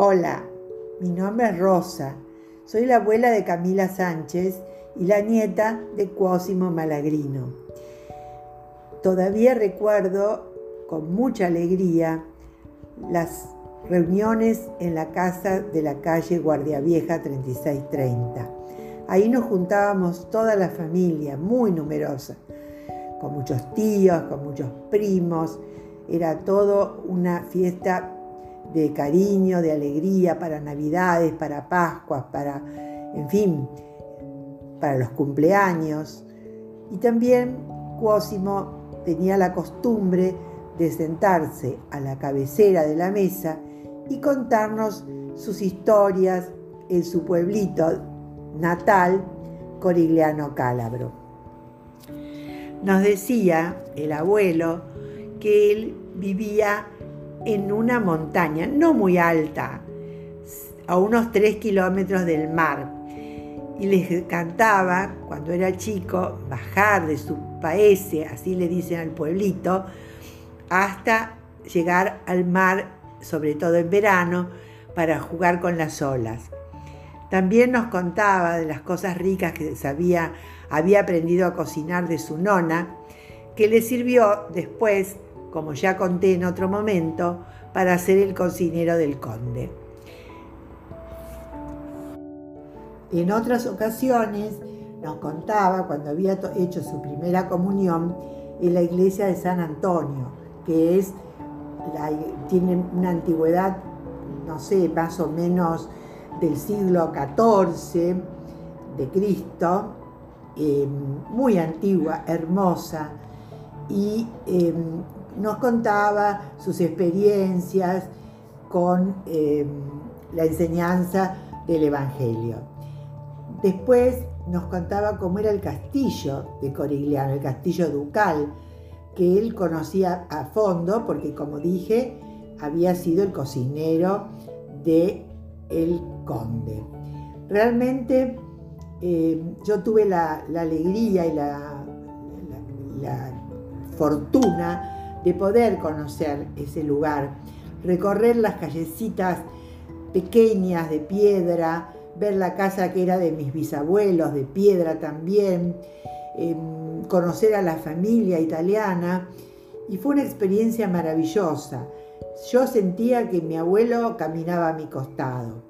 Hola, mi nombre es Rosa. Soy la abuela de Camila Sánchez y la nieta de Cuosimo Malagrino. Todavía recuerdo con mucha alegría las reuniones en la casa de la calle Guardia Vieja 3630. Ahí nos juntábamos toda la familia, muy numerosa, con muchos tíos, con muchos primos. Era todo una fiesta de cariño, de alegría para Navidades, para Pascuas, para, en fin, para los cumpleaños. Y también Cuosimo tenía la costumbre de sentarse a la cabecera de la mesa y contarnos sus historias en su pueblito natal, Corigliano Cálabro. Nos decía el abuelo que él vivía en una montaña no muy alta, a unos tres kilómetros del mar. Y les encantaba, cuando era chico, bajar de su paese, así le dicen al pueblito, hasta llegar al mar, sobre todo en verano, para jugar con las olas. También nos contaba de las cosas ricas que sabía, había aprendido a cocinar de su nona, que le sirvió después como ya conté en otro momento, para ser el cocinero del conde. En otras ocasiones nos contaba cuando había hecho su primera comunión en la iglesia de San Antonio, que es tiene una antigüedad, no sé, más o menos del siglo XIV de Cristo, eh, muy antigua, hermosa, y eh, nos contaba sus experiencias con em, la enseñanza del Evangelio. Después nos contaba cómo era el castillo de Corigliano, el castillo ducal, que él conocía a fondo porque, como dije, había sido el cocinero de el conde. Realmente em, yo tuve la, alegría y la fortuna de poder conocer ese lugar, recorrer las callecitas pequeñas de piedra, ver la casa que era de mis bisabuelos, de piedra también, em, conocer a la familia italiana y fue una experiencia maravillosa. Yo sentía que mi abuelo caminaba a mi costado.